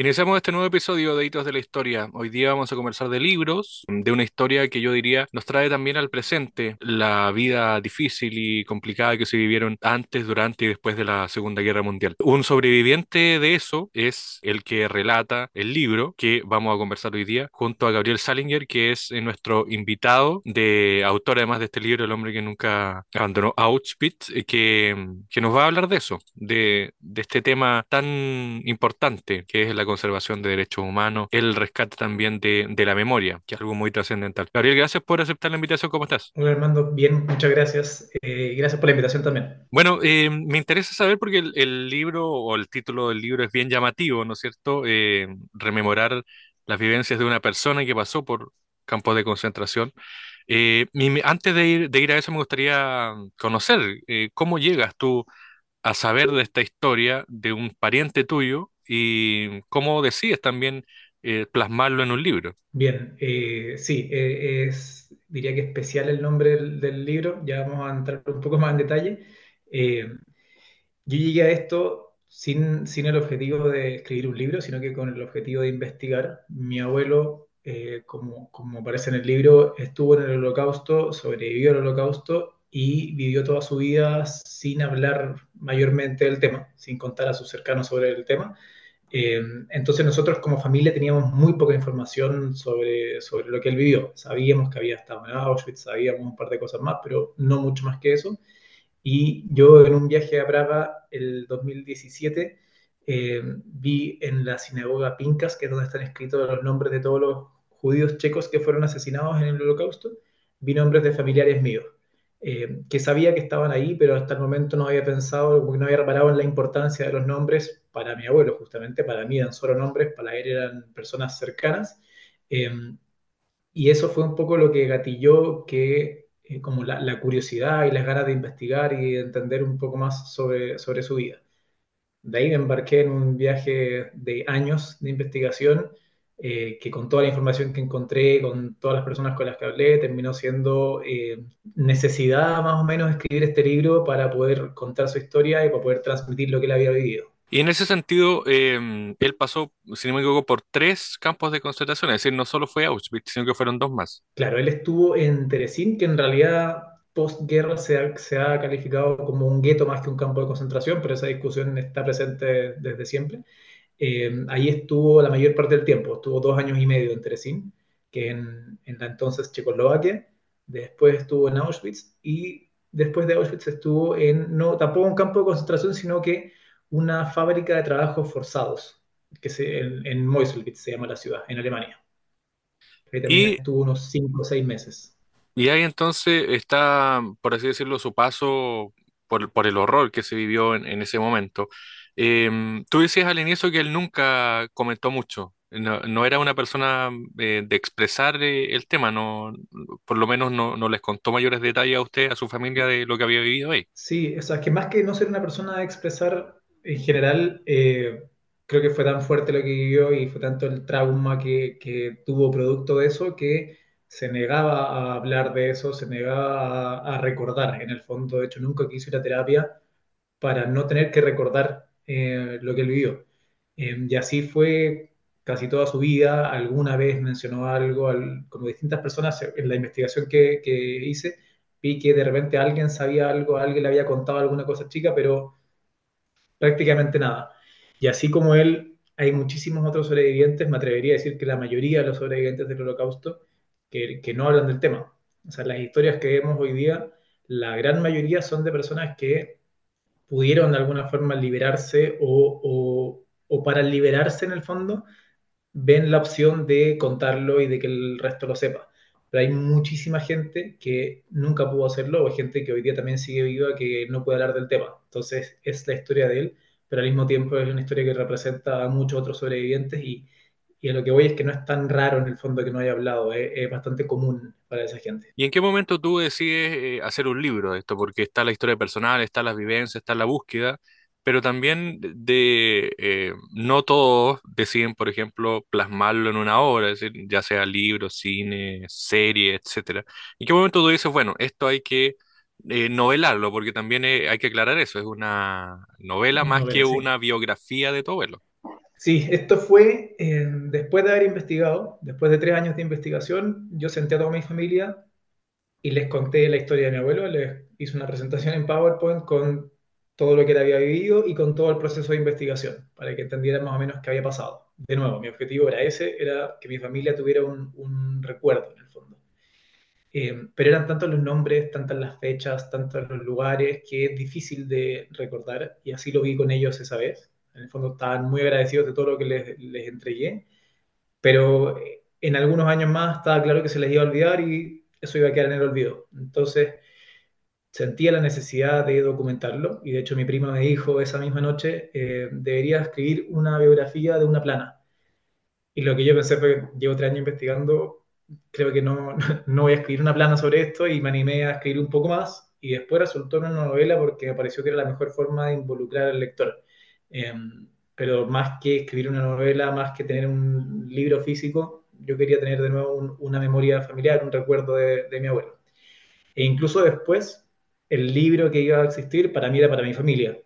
Iniciamos este nuevo episodio de Hitos de la Historia. Hoy día vamos a conversar de libros, de una historia que yo diría nos trae también al presente la vida difícil y complicada que se vivieron antes, durante y después de la Segunda Guerra Mundial. Un sobreviviente de eso es el que relata el libro que vamos a conversar hoy día junto a Gabriel Salinger, que es eh, nuestro invitado de autor además de este libro, El hombre que nunca abandonó Auschwitz, eh, que, que nos va a hablar de eso, de, de este tema tan importante que es la conservación de derechos humanos, el rescate también de, de la memoria, que es algo muy trascendental. Gabriel, gracias por aceptar la invitación. ¿Cómo estás? Hola Armando, bien, muchas gracias. Eh, gracias por la invitación también. Bueno, eh, me interesa saber porque el, el, libro o el título del libro es bien llamativo, ¿no es cierto? Eh, rememorar las vivencias de una persona que pasó por campos de concentración. Eh, antes de ir, de ir, a eso me gustaría conocer eh, cómo llegas tú a saber de esta historia de un pariente tuyo y cómo decides también eh, plasmarlo en un libro. Bien, eh, sí, eh, es, diría que especial el nombre del, del, libro, ya vamos a entrar un poco más en detalle. Eh, yo llegué a esto sin, sin, el objetivo de escribir un libro, sino que con el objetivo de investigar. Mi abuelo, eh, como, como aparece en el libro, estuvo en el holocausto, sobrevivió al holocausto y vivió toda su vida sin hablar mayormente del tema, sin contar a sus cercanos sobre el tema. Eh, entonces nosotros como familia teníamos muy poca información sobre, sobre lo que él vivió. Sabíamos que había estado en Auschwitz, sabíamos un par de cosas más, pero no mucho más que eso. Y yo en un viaje a Praga el 2017 eh, vi en la sinagoga Pincas, que es donde están escritos los nombres de todos los judíos checos que fueron asesinados en el holocausto, vi nombres de familiares míos eh, que sabía que estaban ahí, pero hasta el momento no había pensado, no había reparado en la importancia de los nombres para mi abuelo, justamente para mí eran solo nombres, para él eran personas cercanas. Eh, y eso fue un poco lo que gatilló que, eh, como la, curiosidad y las ganas de investigar y de entender un poco más sobre, sobre su vida. De ahí me embarqué en un viaje de años de investigación eh, que con toda la información que encontré, con todas las personas con las que hablé, terminó siendo eh, necesidad más o menos escribir este libro para poder contar su historia y para poder transmitir lo que él había vivido. Y en ese sentido, eh, él pasó, si no me equivoco, por tres campos de concentración, es decir, no solo fue Auschwitz, sino que fueron dos más. Claro, él estuvo en Terezín, que en realidad postguerra se ha, se ha calificado como un gueto más que un campo de concentración, pero esa discusión está presente desde siempre. Eh, ahí estuvo la mayor parte del tiempo, estuvo dos años y medio en Terezín, que en, en la entonces Checoslovaquia, después estuvo en Auschwitz y después de Auschwitz estuvo en, no tampoco un campo de concentración, sino que una fábrica de trabajos forzados, que se, en, en Meuselwitz se llama la ciudad, en Alemania. Ahí también y, estuvo unos cinco o seis meses. Y ahí entonces está, por así decirlo, su paso por, por el horror que se vivió en, en ese momento. Eh, tú decías al inicio que él nunca comentó mucho, no, no era una persona eh, de expresar eh, el tema, no, por lo menos no, no, les contó mayores detalles a usted, a su familia, de lo que había vivido ahí. Sí, o sea, que más que no ser una persona de expresar en general, eh, creo que fue tan fuerte lo que vivió y fue tanto el trauma que, que tuvo producto de eso que se negaba a hablar de eso, se negaba a, a recordar, en el fondo, de hecho, nunca quiso ir a terapia para no tener que recordar eh, lo que él vivió. Eh, y así fue casi toda su vida, alguna vez mencionó algo, al, como distintas personas en la investigación que, que, hice, vi que de repente alguien sabía algo, alguien le había contado alguna cosa chica, pero prácticamente nada. Y así como él, hay muchísimos otros sobrevivientes, me atrevería a decir que la mayoría de los sobrevivientes del holocausto, que, que no hablan del tema. O sea, las historias que vemos hoy día, la gran mayoría son de personas que pudieron de alguna forma liberarse o, o, para liberarse en el fondo, ven la opción de contarlo y de que el resto lo sepa. Pero hay muchísima gente que nunca pudo hacerlo o gente que hoy día también sigue viva que no puede hablar del tema. Entonces es la historia de él, pero al mismo tiempo es una historia que representa a muchos otros sobrevivientes y, y a lo que voy es que no es tan raro en el fondo que no haya hablado, es, es bastante común para esa gente. ¿Y en qué momento tú decides eh, hacer un libro de esto? Porque está la historia personal, está las vivencias, está la búsqueda, pero también de eh, no todos deciden, por ejemplo, plasmarlo en una obra, es decir, ya sea libro, cine, serie, etcétera. ¿En qué momento tú dices, bueno, esto hay que eh, novelarlo? Porque también hay que aclarar eso, es una novela más novela, que sí. una biografía de tu abuelo. Sí, esto fue eh, después de haber investigado, después de tres años de investigación, yo senté a toda mi familia y les conté la historia de mi abuelo, les hice una presentación en PowerPoint con todo lo que él había vivido y con todo el proceso de investigación, para que entendieran más o menos qué había pasado. De nuevo, mi objetivo era ese, era que mi familia tuviera un, recuerdo en el fondo. Eh, pero eran tantos los nombres, tantas las fechas, tantos los lugares, que es difícil de recordar, y así lo vi con ellos esa vez. En el fondo estaban muy agradecidos de todo lo que les, les entregué, pero en algunos años más estaba claro que se les iba a olvidar y eso iba a quedar en el olvido. Entonces sentía la necesidad de documentarlo y de hecho mi prima me dijo esa misma noche, eh, debería escribir una biografía de una plana. Y lo que yo pensé fue, llevo tres años investigando, creo que no, no voy a escribir una plana sobre esto y me animé a escribir un poco más y después resultó en una novela porque me pareció que era la mejor forma de involucrar al lector. Eh, pero más que escribir una novela, más que tener un libro físico, yo quería tener de nuevo un, una memoria familiar, un recuerdo de, mi abuelo. E incluso después, el libro que iba a existir para mí era para mi familia.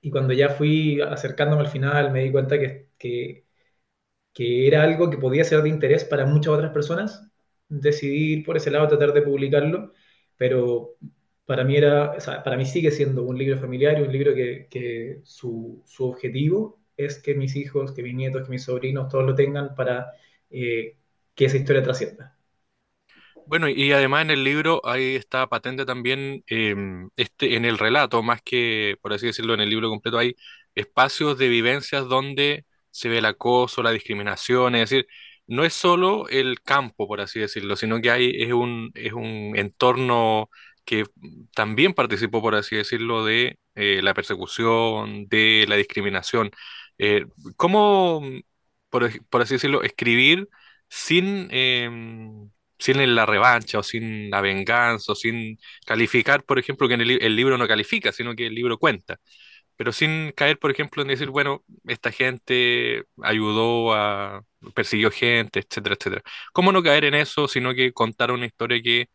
Y cuando ya fui acercándome al final, me di cuenta que era algo que podía ser de interés para muchas otras personas. Decidí ir por ese lado, tratar de publicarlo, pero para mí era, para mí sigue siendo un libro familiar y un libro que, su, objetivo es que mis hijos, que mis nietos, que mis sobrinos, todos lo tengan para eh, que esa historia trascienda. Bueno, y además en el libro ahí está patente también, em, este, en el relato, más que, por así decirlo, en el libro completo hay espacios de vivencias donde se ve el acoso, la discriminación, es decir, no es solo el campo, por así decirlo, sino que hay, es un, es un entorno que también participó, por así decirlo, de eh, la persecución, de la discriminación. Eh, ¿cómo, por, por así decirlo, escribir sin... em, sin la revancha o sin la venganza o sin calificar, por ejemplo, que el, el libro no califica, sino que el libro cuenta, pero sin caer, por ejemplo, en decir, bueno, esta gente ayudó a, persiguió gente, etcétera, etcétera. ¿Cómo no caer en eso, sino que contar una historia que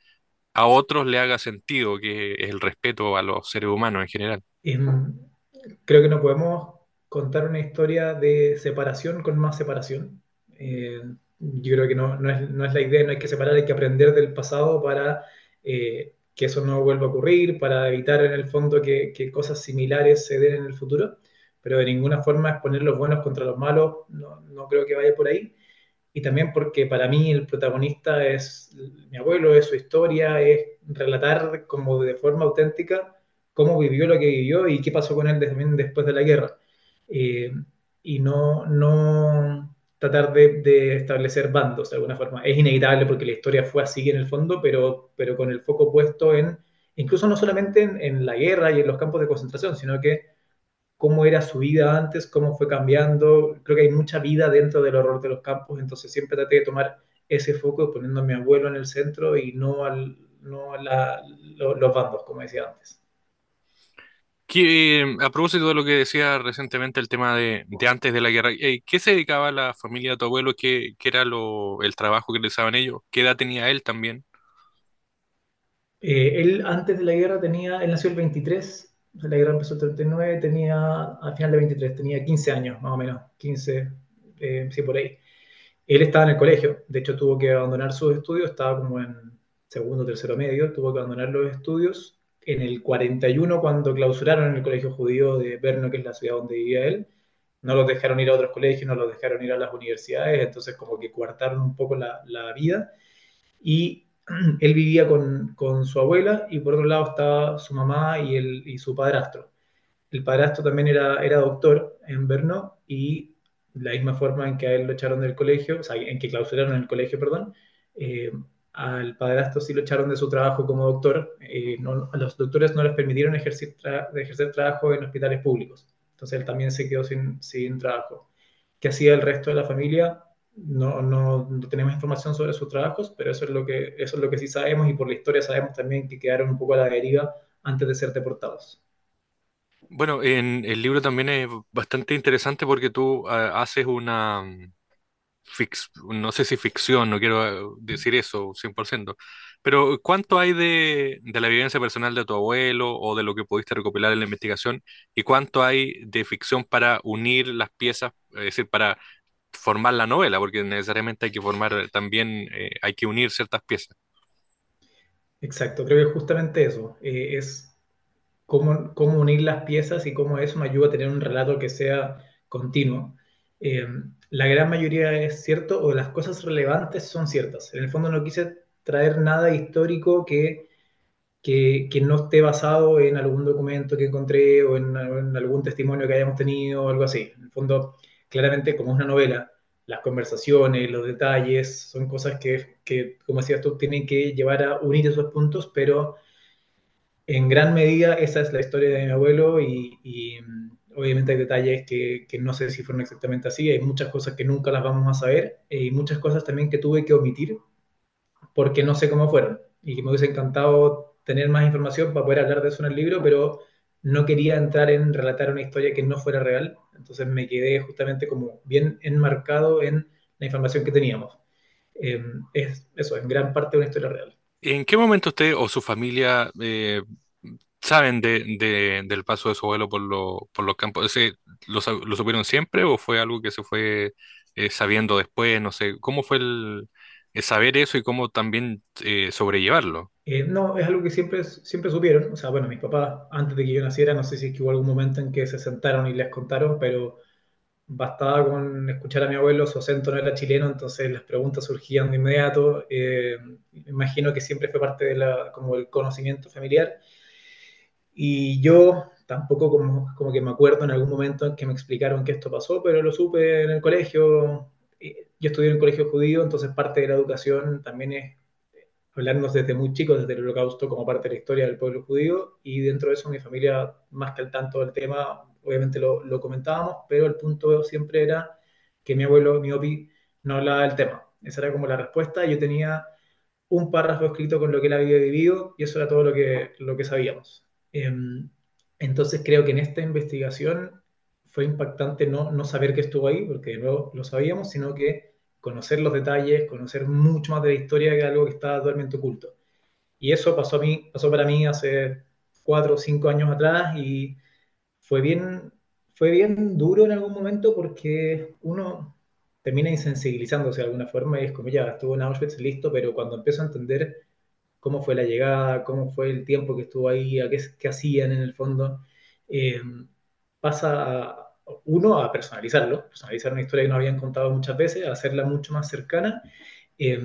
a otros le haga sentido, que es el respeto a los seres humanos en general? Creo que no podemos contar una historia de separación con más separación. Eh, yo creo que no, no, es, no, es, la idea, no hay que separar, hay que aprender del pasado para eh, que eso no vuelva a ocurrir, para evitar en el fondo que, que, cosas similares se den en el futuro, pero de ninguna forma es poner los buenos contra los malos, no, no creo que vaya por ahí. Y también porque para mí el protagonista es mi abuelo, es su historia, es relatar como de forma auténtica cómo vivió lo que vivió y qué pasó con él también después de la guerra. Eh, y no, no tratar de, establecer bandos de alguna forma. Es inevitable porque la historia fue así en el fondo, pero, pero con el foco puesto en, incluso no solamente en, en, la guerra y en los campos de concentración, sino que cómo era su vida antes, cómo fue cambiando. Creo que hay mucha vida dentro del horror de los campos, entonces siempre traté de tomar ese foco poniendo a mi abuelo en el centro y no, al, no a la, los bandos, como decía antes. Que, a propósito de lo que decía recientemente el tema de, de antes de la guerra, eh, ¿qué se dedicaba la familia de tu abuelo? ¿Qué, qué era lo, el trabajo que realizaban ellos? ¿Qué edad tenía él también? Eh, él antes de la guerra tenía, él nació el 23, o sea, la guerra empezó el 39, tenía, al final de 23, tenía 15 años más o menos, 15, eh, sí, por ahí. Él estaba en el colegio, de hecho tuvo que abandonar sus estudios, estaba como en segundo, tercero medio, tuvo que abandonar los estudios en el 41 cuando clausuraron el colegio judío de Brno, que es la ciudad donde vivía él, no los dejaron ir a otros colegios, no los dejaron ir a las universidades, entonces como que coartaron un poco la, la vida y él vivía con, con, su abuela y por otro lado estaba su mamá y, el, y su padrastro. El padrastro también era, era doctor en Brno y la misma forma en que a él lo echaron del colegio, o sea, en que clausuraron el colegio, perdón, eh, al padrastro sí lo echaron de su trabajo como doctor. Eh, a los doctores no les permitieron ejercer, tra ejercer, trabajo en hospitales públicos. Entonces él también se quedó sin, sin trabajo. ¿Qué hacía el resto de la familia? No, no, no, tenemos información sobre sus trabajos, pero eso es, lo que, eso es lo que sí sabemos y por la historia sabemos también que quedaron un poco a la deriva antes de ser deportados. Bueno, en el libro también es bastante interesante porque tú uh, haces una, fix, no sé si ficción, no quiero decir eso 100%, Pero ¿cuánto hay de, de la vivencia personal de tu abuelo o de lo que pudiste recopilar en la investigación? ¿Y cuánto hay de ficción para unir las piezas, es decir, para formar la novela? Porque necesariamente hay que formar también, eh, hay que unir ciertas piezas. Exacto, creo que justamente eso, eh, es cómo, cómo unir las piezas y cómo eso me ayuda a tener un relato que sea continuo. Eh, la gran mayoría es cierto o las cosas relevantes son ciertas. En el fondo no quise traer nada histórico que, que, que no esté basado en algún documento que encontré o en, en, algún testimonio que hayamos tenido o algo así. En el fondo, claramente como es una novela, las conversaciones, los detalles, son cosas que, como decías tú, tienen que llevar a unir esos puntos, pero en gran medida esa es la historia de mi abuelo y, y obviamente hay detalles que, no sé si fueron exactamente así, hay muchas cosas que nunca las vamos a saber eh, y muchas cosas también que tuve que omitir porque no sé cómo fueron. Y me hubiese encantado tener más información para poder hablar de eso en el libro, pero no quería entrar en relatar una historia que no fuera real, entonces me quedé justamente como bien enmarcado en la información que teníamos. Eh, es eso, en gran parte una historia real. ¿En qué momento usted o su familia eh, saben de, de- del paso de su abuelo por, lo- por los campos? ¿Ese, lo, lo supieron siempre o fue algo que se fue eh, sabiendo después? No sé, ¿cómo fue el saber eso y cómo también eh, sobrellevarlo? Eh, no, es algo que siempre, siempre supieron. O sea, bueno, mis papás, antes de que yo naciera, no sé si es que hubo algún momento en que se sentaron y les contaron, pero bastaba con escuchar a mi abuelo, su acento no era chileno, entonces las preguntas surgían de inmediato. Eh, imagino que siempre fue parte de la, como el conocimiento familiar. Y yo tampoco como, como que me acuerdo en algún momento en que me explicaron que esto pasó, pero lo supe en el colegio. Eh, Yo estudié en el colegio judío, entonces parte de la educación también es hablarnos desde muy chicos, desde el holocausto, como parte de la historia del pueblo judío, y dentro de eso mi familia, más que al tanto del tema, obviamente lo, lo comentábamos, pero el punto siempre era que mi abuelo, mi opi, no hablaba del tema. Esa era como la respuesta. Yo tenía un párrafo escrito con lo que él había vivido y eso era todo lo que, lo que sabíamos. Eh, entonces creo que en esta investigación fue impactante no, no saber que estuvo ahí, porque no lo sabíamos, sino que conocer los detalles, conocer mucho más de la historia que algo que estaba totalmente oculto. Y eso pasó, a mí, pasó para mí hace cuatro o cinco años atrás y fue bien, fue bien duro en algún momento porque uno termina insensibilizándose de alguna forma y es como ya, estuvo en Auschwitz, listo, pero cuando empiezo a entender cómo fue la llegada, cómo fue el tiempo que estuvo ahí, a qué, qué hacían en el fondo, eh, pasa a, uno a personalizarlo, personalizar una historia que nos habían contado muchas veces, a hacerla mucho más cercana, eh,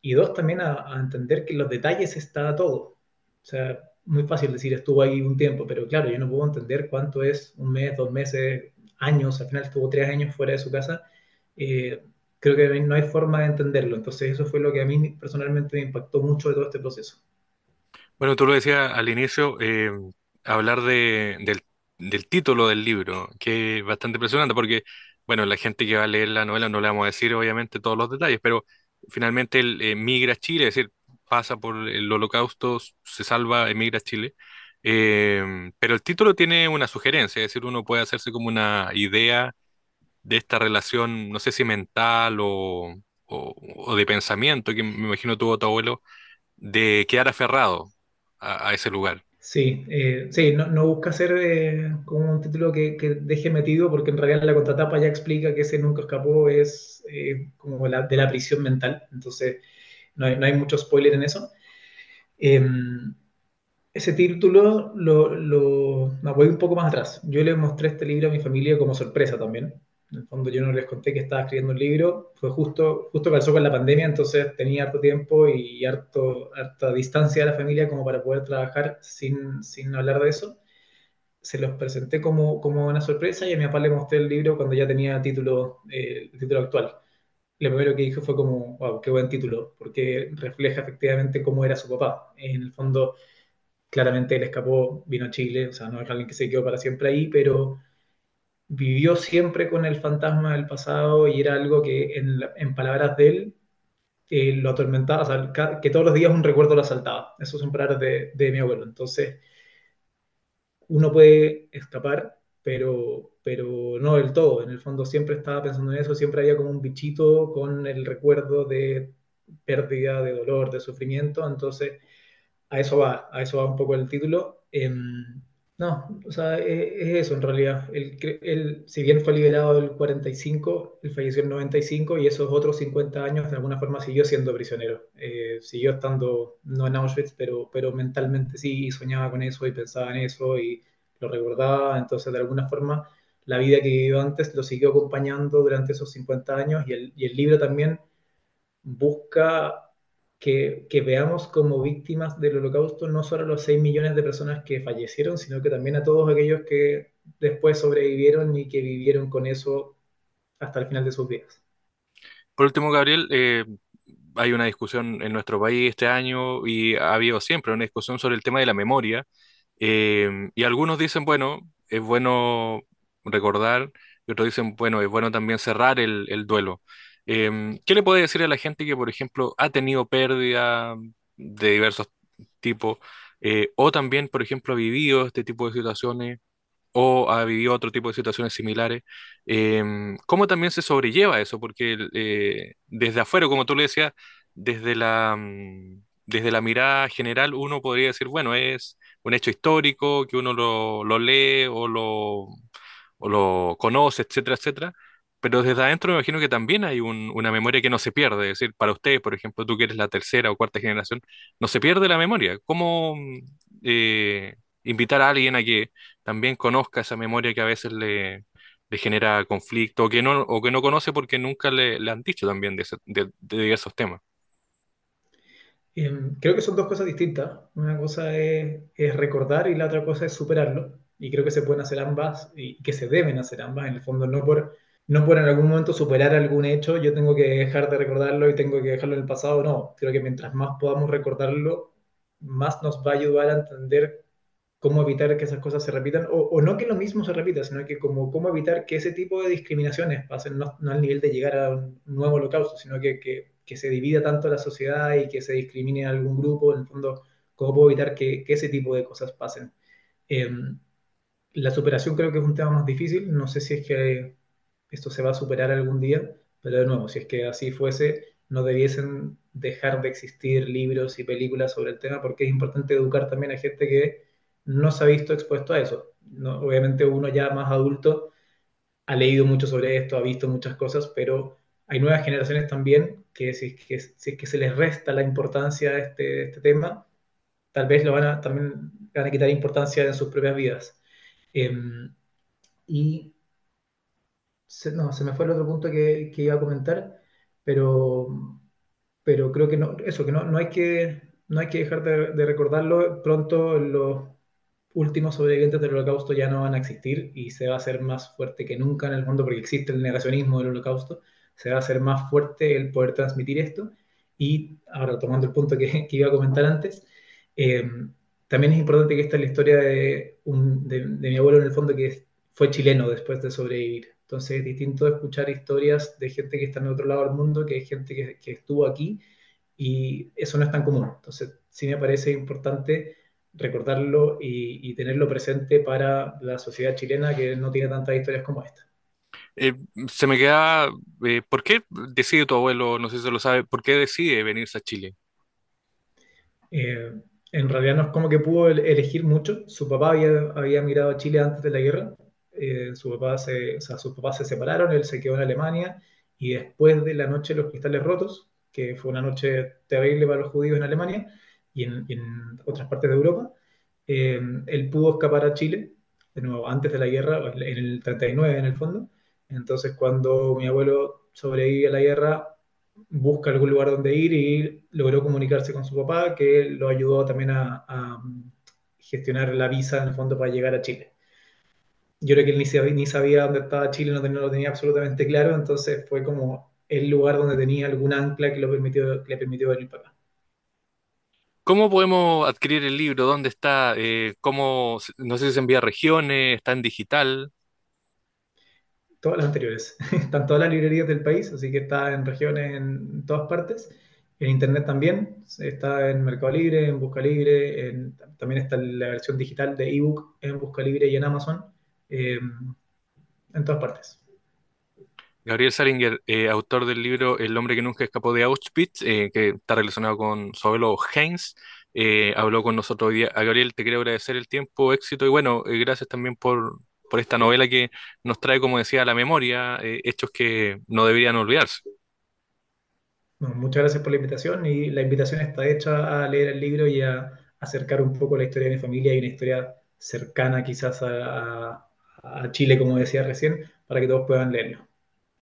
y dos, también a, entender que los detalles está todo. O sea, muy fácil decir estuvo ahí un tiempo, pero claro, yo no puedo entender cuánto es un mes, dos meses, años, al final estuvo tres años fuera de su casa. Eh, creo que no hay forma de entenderlo. Entonces eso fue lo que a mí personalmente me impactó mucho de todo este proceso. Bueno, tú lo decías al inicio, eh, hablar de, del, del título del libro, que es bastante impresionante porque, bueno, la gente que va a leer la novela no le vamos a decir obviamente todos los detalles, pero finalmente él eh, migra a Chile, es decir, pasa por el holocausto, se salva, emigra a Chile. Eh, pero el título tiene una sugerencia, es decir, uno puede hacerse como una idea de esta relación, no sé si mental o, o, o de pensamiento, que me imagino tuvo tu abuelo, de quedar aferrado a, a ese lugar. Sí, eh, sí, no, no busca ser eh, como un título que, que, deje metido, porque en realidad la contratapa ya explica que ese nunca escapó, es eh, como la, de la prisión mental, entonces no hay, no hay mucho spoiler en eso. Em, ese título lo, lo voy un poco más atrás. Yo le mostré este libro a mi familia como sorpresa también. En el fondo yo no les conté que estaba escribiendo un libro, fue justo, justo calzó con la pandemia, entonces tenía harto tiempo y harto, harta distancia de la familia como para poder trabajar sin, sin hablar de eso. Se los presenté como, como una sorpresa y a mi papá le mostré el libro cuando ya tenía título, eh, el título actual. Lo primero que dijo fue como, wow, qué buen título, porque refleja efectivamente cómo era su papá. En el fondo, claramente él escapó, vino a Chile, o sea, no es alguien que se quedó para siempre ahí, pero vivió siempre con el fantasma del pasado y era algo que, en, en palabras de él, eh, lo atormentaba, o sea, que todos los días un recuerdo lo asaltaba. Eso son palabras de, de mi abuelo. Entonces, uno puede escapar, pero, pero no del todo. En el fondo siempre estaba pensando en eso, siempre había como un bichito con el recuerdo de pérdida, de dolor, de sufrimiento. Entonces, a eso va, a eso va un poco el título. Eh, no, o sea, es, es eso en realidad. Él, él, si bien fue liberado el 45, él falleció en 95 y esos otros 50 años de alguna forma siguió siendo prisionero. Eh, siguió estando, no en Auschwitz, pero, pero mentalmente sí, y soñaba con eso y pensaba en eso y lo recordaba. Entonces, de alguna forma, la vida que vivió antes lo siguió acompañando durante esos 50 años y el, y el libro también busca que, veamos como víctimas del holocausto no solo a los 6 millones de personas que fallecieron, sino que también a todos aquellos que después sobrevivieron y que vivieron con eso hasta el final de sus vidas. Por último, Gabriel, eh, hay una discusión en nuestro país este año y ha habido siempre una discusión sobre el tema de la memoria. Eh, y algunos dicen, bueno, es bueno recordar, y otros dicen, bueno, es bueno también cerrar el duelo. Em, ¿qué le puede decir a la gente que, por ejemplo, ha tenido pérdida de diversos tipos, eh, o también, por ejemplo, ha vivido este tipo de situaciones, o ha vivido otro tipo de situaciones similares? Em, ¿cómo también se sobrelleva eso? Porque eh, desde afuera, como tú le decías, desde la, mm, desde la mirada general, uno podría decir, bueno, es un hecho histórico que uno lo, lo lee o lo, o lo conoce, etcétera, etcétera pero desde adentro me imagino que también hay un- una memoria que no se pierde. Es decir, para ustedes, por ejemplo, tú que eres la tercera o cuarta generación, no se pierde la memoria. ¿Cómo mm, eh, invitar a alguien a que también conozca esa memoria que a veces le, genera conflicto o que no, o que no conoce porque nunca le, han dicho también de, ese- diversos temas? Eh, creo que son dos cosas distintas. Una cosa es, recordar y la otra cosa es superarlo. Y creo que se pueden hacer ambas y que se deben hacer ambas, en el fondo, no por no por en algún momento superar algún hecho, yo tengo que dejar de recordarlo y tengo que dejarlo en el pasado, no. Creo que mientras más podamos recordarlo, más nos va a ayudar a entender cómo evitar que esas cosas se repitan, o, no que lo mismo se repita, sino que como, cómo evitar que ese tipo de discriminaciones pasen, no, no al nivel de llegar a un nuevo holocausto, sino que, que, que, se divida tanto la sociedad y que se discrimine a algún grupo, en el fondo, cómo puedo evitar que, que ese tipo de cosas pasen. Eh, la superación creo que es un tema más difícil, no sé si es que esto se va a superar algún día, pero de nuevo, si es que así fuese, no debiesen dejar de existir libros y películas sobre el tema porque es importante educar también a gente que no se ha visto expuesto a eso. Obviamente uno ya más adulto ha leído mucho sobre esto, ha visto muchas cosas, pero hay nuevas generaciones también que si que, es que se les resta la importancia de este, este, tema, tal vez lo van a, también van a quitar importancia en sus propias vidas. Eh, y no, se me fue el otro punto que, que iba a comentar, pero, pero creo que no, eso, que no, no hay que, no hay que dejar de, recordarlo. Pronto los últimos sobrevivientes del holocausto ya no van a existir y se va a hacer más fuerte que nunca en el mundo porque existe el negacionismo del holocausto. Se va a hacer más fuerte el poder transmitir esto. Y ahora, tomando el punto que, iba a comentar antes, eh, también es importante que esta es la historia de, un, de mi abuelo en el fondo que fue chileno después de sobrevivir entonces es distinto escuchar historias de gente que está en otro lado del mundo que gente que, que estuvo aquí y eso no es tan común. Entonces sí me parece importante recordarlo y, y, tenerlo presente para la sociedad chilena que no tiene tantas historias como esta. Eh, se me queda, eh, ¿por qué decide tu abuelo, no sé si se lo sabe, por qué decide venirse a Chile? Eh, en realidad no es como que pudo elegir mucho. Su papá había, había migrado a Chile antes de la guerra eh, su papá se, o sea, sus papás se separaron, él se quedó en Alemania y después de la noche de los cristales rotos, que fue una noche terrible para los judíos en Alemania y en, otras partes de Europa, eh, él pudo escapar a Chile, de nuevo, antes de la guerra, en el 39 en el fondo. Entonces, cuando mi abuelo sobrevive a la guerra, busca algún lugar donde ir y logró comunicarse con su papá, que lo ayudó también a, a gestionar la visa en el fondo para llegar a Chile yo creo que él ni sabía, ni sabía dónde estaba Chile, no, no, lo tenía absolutamente claro, entonces fue como el lugar donde tenía algún ancla que, lo permitió, que le permitió venir para acá. ¿Cómo podemos adquirir el libro? ¿Dónde está? Eh, ¿cómo, no sé si se envía a regiones, está en digital? Todas las anteriores. Están todas las librerías del país, así que está en regiones en todas partes. En internet también, está en Mercado Libre, en Busca Libre, en, también está la versión digital de ebook en Busca Libre y en Amazon. Eh, en todas partes. Gabriel Salinger, eh, autor del libro El hombre que nunca escapó de Auschwitz, eh, que está relacionado con su abuelo Heinz, eh, habló con nosotros hoy día. A Gabriel te quiero agradecer el tiempo, éxito y bueno, gracias también por, por esta novela que nos trae, como decía, a la memoria, hechos que no deberían olvidarse. No, muchas gracias por la invitación y la invitación está hecha a leer el libro y a acercar un poco la historia de mi familia y una historia cercana quizás a, a a Chile, como decía recién, para que todos puedan leerlo.